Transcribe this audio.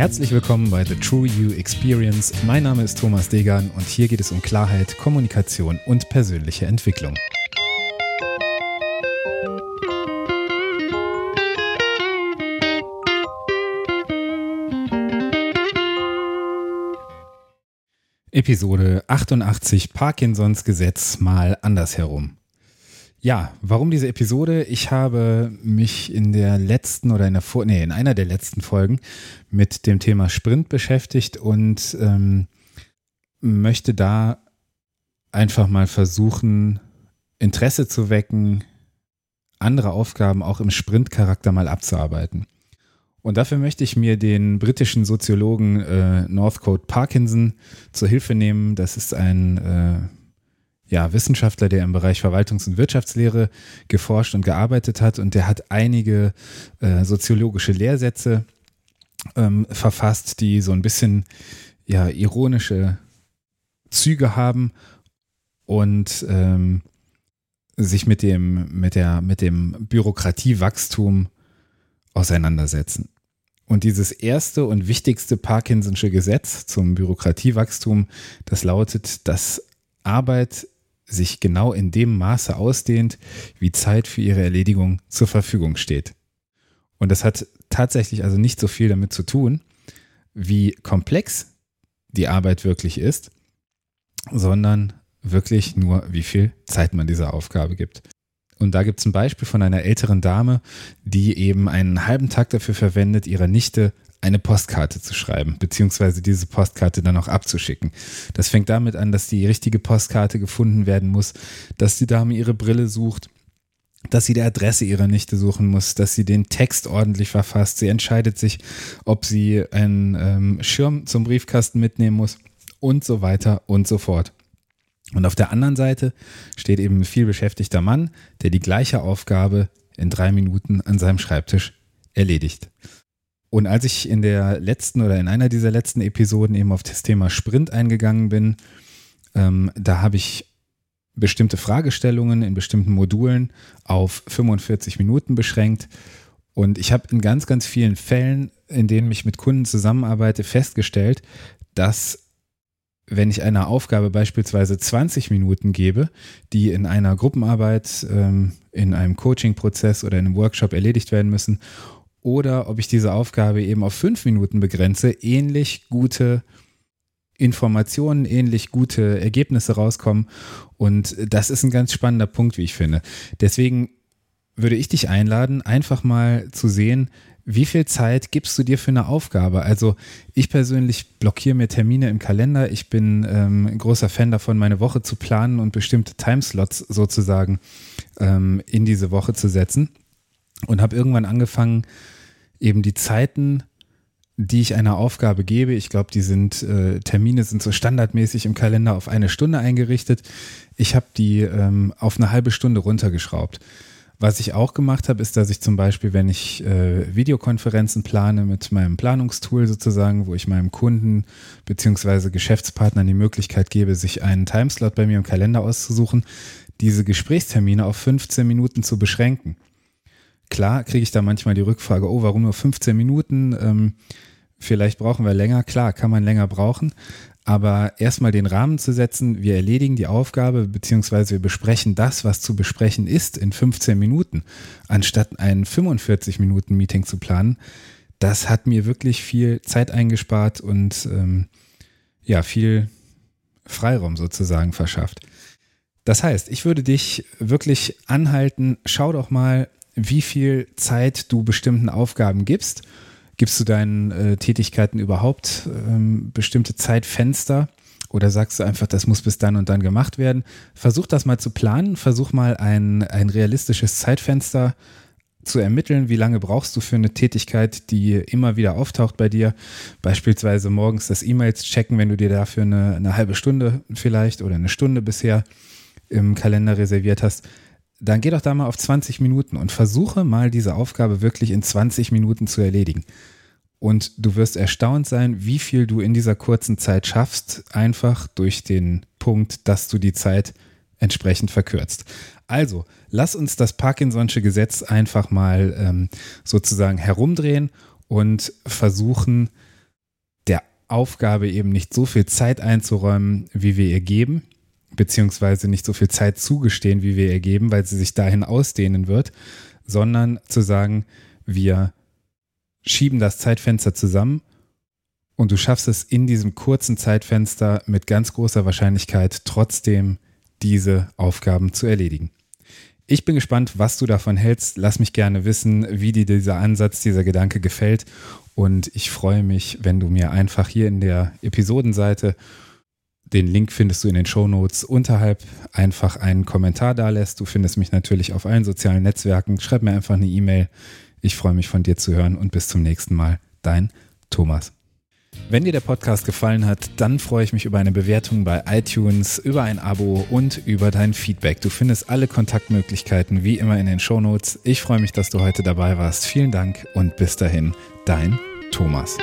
Herzlich willkommen bei The True You Experience. Mein Name ist Thomas Degan und hier geht es um Klarheit, Kommunikation und persönliche Entwicklung. Episode 88 Parkinsons Gesetz mal andersherum. Ja, warum diese Episode? Ich habe mich in der letzten oder in der Vor nee, in einer der letzten Folgen mit dem Thema Sprint beschäftigt und ähm, möchte da einfach mal versuchen, Interesse zu wecken, andere Aufgaben auch im Sprintcharakter mal abzuarbeiten. Und dafür möchte ich mir den britischen Soziologen äh, Northcote Parkinson zur Hilfe nehmen. Das ist ein äh, ja, Wissenschaftler, der im Bereich Verwaltungs- und Wirtschaftslehre geforscht und gearbeitet hat und der hat einige äh, soziologische Lehrsätze ähm, verfasst, die so ein bisschen ja, ironische Züge haben und ähm, sich mit dem, mit der, mit dem Bürokratiewachstum auseinandersetzen. Und dieses erste und wichtigste Parkinson'sche Gesetz zum Bürokratiewachstum, das lautet, dass Arbeit sich genau in dem Maße ausdehnt, wie Zeit für ihre Erledigung zur Verfügung steht. Und das hat tatsächlich also nicht so viel damit zu tun, wie komplex die Arbeit wirklich ist, sondern wirklich nur, wie viel Zeit man dieser Aufgabe gibt. Und da gibt es ein Beispiel von einer älteren Dame, die eben einen halben Tag dafür verwendet, ihrer Nichte eine Postkarte zu schreiben, beziehungsweise diese Postkarte dann auch abzuschicken. Das fängt damit an, dass die richtige Postkarte gefunden werden muss, dass die Dame ihre Brille sucht, dass sie die Adresse ihrer Nichte suchen muss, dass sie den Text ordentlich verfasst. Sie entscheidet sich, ob sie einen ähm, Schirm zum Briefkasten mitnehmen muss und so weiter und so fort. Und auf der anderen Seite steht eben ein viel beschäftigter Mann, der die gleiche Aufgabe in drei Minuten an seinem Schreibtisch erledigt. Und als ich in der letzten oder in einer dieser letzten Episoden eben auf das Thema Sprint eingegangen bin, ähm, da habe ich bestimmte Fragestellungen in bestimmten Modulen auf 45 Minuten beschränkt. Und ich habe in ganz, ganz vielen Fällen, in denen ich mit Kunden zusammenarbeite, festgestellt, dass wenn ich einer Aufgabe beispielsweise 20 Minuten gebe, die in einer Gruppenarbeit, ähm, in einem Coaching-Prozess oder in einem Workshop erledigt werden müssen oder ob ich diese Aufgabe eben auf fünf Minuten begrenze, ähnlich gute Informationen, ähnlich gute Ergebnisse rauskommen. Und das ist ein ganz spannender Punkt, wie ich finde. Deswegen würde ich dich einladen, einfach mal zu sehen, wie viel Zeit gibst du dir für eine Aufgabe? Also ich persönlich blockiere mir Termine im Kalender. Ich bin ähm, ein großer Fan davon, meine Woche zu planen und bestimmte Timeslots sozusagen ähm, in diese Woche zu setzen und habe irgendwann angefangen, eben die Zeiten, die ich einer Aufgabe gebe, ich glaube, die sind, äh, Termine sind so standardmäßig im Kalender auf eine Stunde eingerichtet. Ich habe die ähm, auf eine halbe Stunde runtergeschraubt. Was ich auch gemacht habe, ist, dass ich zum Beispiel, wenn ich äh, Videokonferenzen plane mit meinem Planungstool sozusagen, wo ich meinem Kunden beziehungsweise Geschäftspartnern die Möglichkeit gebe, sich einen Timeslot bei mir im Kalender auszusuchen, diese Gesprächstermine auf 15 Minuten zu beschränken. Klar kriege ich da manchmal die Rückfrage, oh, warum nur 15 Minuten? Ähm, vielleicht brauchen wir länger. Klar, kann man länger brauchen. Aber erstmal den Rahmen zu setzen, wir erledigen die Aufgabe, beziehungsweise wir besprechen das, was zu besprechen ist, in 15 Minuten, anstatt ein 45 Minuten Meeting zu planen, das hat mir wirklich viel Zeit eingespart und ähm, ja, viel Freiraum sozusagen verschafft. Das heißt, ich würde dich wirklich anhalten, schau doch mal, wie viel Zeit du bestimmten Aufgaben gibst. Gibst du deinen äh, Tätigkeiten überhaupt ähm, bestimmte Zeitfenster? Oder sagst du einfach, das muss bis dann und dann gemacht werden? Versuch das mal zu planen. Versuch mal ein, ein realistisches Zeitfenster zu ermitteln, wie lange brauchst du für eine Tätigkeit, die immer wieder auftaucht bei dir. Beispielsweise morgens das E-Mails checken, wenn du dir dafür eine, eine halbe Stunde vielleicht oder eine Stunde bisher im Kalender reserviert hast dann geh doch da mal auf 20 Minuten und versuche mal diese Aufgabe wirklich in 20 Minuten zu erledigen. Und du wirst erstaunt sein, wie viel du in dieser kurzen Zeit schaffst, einfach durch den Punkt, dass du die Zeit entsprechend verkürzt. Also, lass uns das Parkinson'sche Gesetz einfach mal ähm, sozusagen herumdrehen und versuchen, Aufgabe eben nicht so viel Zeit einzuräumen, wie wir ihr geben, beziehungsweise nicht so viel Zeit zugestehen, wie wir ihr geben, weil sie sich dahin ausdehnen wird, sondern zu sagen, wir schieben das Zeitfenster zusammen und du schaffst es in diesem kurzen Zeitfenster mit ganz großer Wahrscheinlichkeit trotzdem diese Aufgaben zu erledigen. Ich bin gespannt, was du davon hältst. Lass mich gerne wissen, wie dir dieser Ansatz, dieser Gedanke gefällt. Und ich freue mich, wenn du mir einfach hier in der Episodenseite, den Link findest du in den Shownotes, unterhalb einfach einen Kommentar da lässt. Du findest mich natürlich auf allen sozialen Netzwerken. Schreib mir einfach eine E-Mail. Ich freue mich von dir zu hören und bis zum nächsten Mal. Dein Thomas. Wenn dir der Podcast gefallen hat, dann freue ich mich über eine Bewertung bei iTunes, über ein Abo und über dein Feedback. Du findest alle Kontaktmöglichkeiten wie immer in den Shownotes. Ich freue mich, dass du heute dabei warst. Vielen Dank und bis dahin, dein Thomas.